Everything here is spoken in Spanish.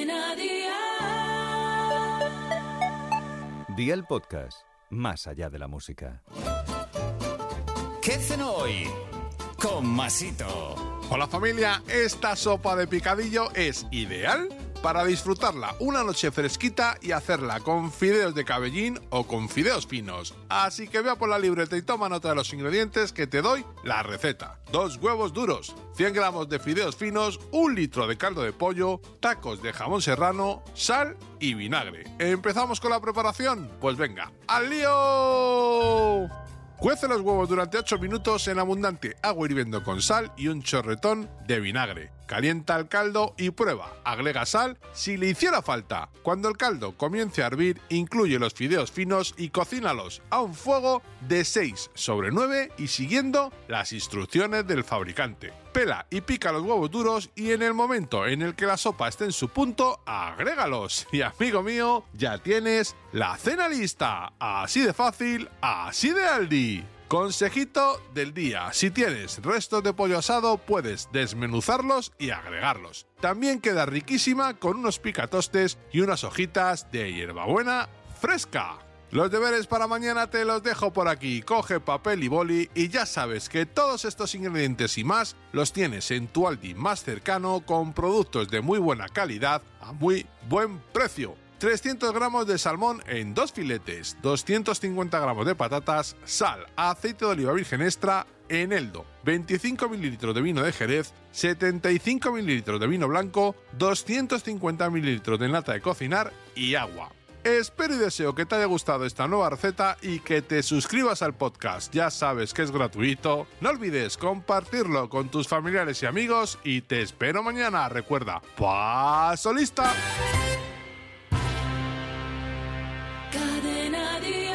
Cadena Dial. Día el podcast, más allá de la música. ¿Qué cenó hoy? Con Masito. Hola familia, esta sopa de picadillo es ideal para disfrutarla una noche fresquita y hacerla con fideos de cabellín o con fideos finos. Así que vea por la libreta y toma nota de los ingredientes que te doy la receta. Dos huevos duros, 100 gramos de fideos finos, un litro de caldo de pollo, tacos de jamón serrano, sal y vinagre. ¿Empezamos con la preparación? Pues venga, ¡al lío! Cuece los huevos durante 8 minutos en abundante agua hirviendo con sal y un chorretón de vinagre. Calienta el caldo y prueba. Agrega sal si le hiciera falta. Cuando el caldo comience a hervir, incluye los fideos finos y cocínalos a un fuego de 6 sobre 9 y siguiendo las instrucciones del fabricante. Pela y pica los huevos duros y en el momento en el que la sopa esté en su punto, agrégalos. Y amigo mío, ya tienes la cena lista. Así de fácil, así de Aldi. Consejito del día. Si tienes restos de pollo asado, puedes desmenuzarlos y agregarlos. También queda riquísima con unos picatostes y unas hojitas de hierbabuena fresca. Los deberes para mañana te los dejo por aquí. Coge papel y boli y ya sabes que todos estos ingredientes y más los tienes en tu Aldi más cercano con productos de muy buena calidad a muy buen precio. 300 gramos de salmón en dos filetes, 250 gramos de patatas, sal, aceite de oliva virgen extra, eneldo, 25 mililitros de vino de Jerez, 75 mililitros de vino blanco, 250 mililitros de nata de cocinar y agua. Espero y deseo que te haya gustado esta nueva receta y que te suscribas al podcast. Ya sabes que es gratuito. No olvides compartirlo con tus familiares y amigos y te espero mañana. Recuerda, paso lista. nadie.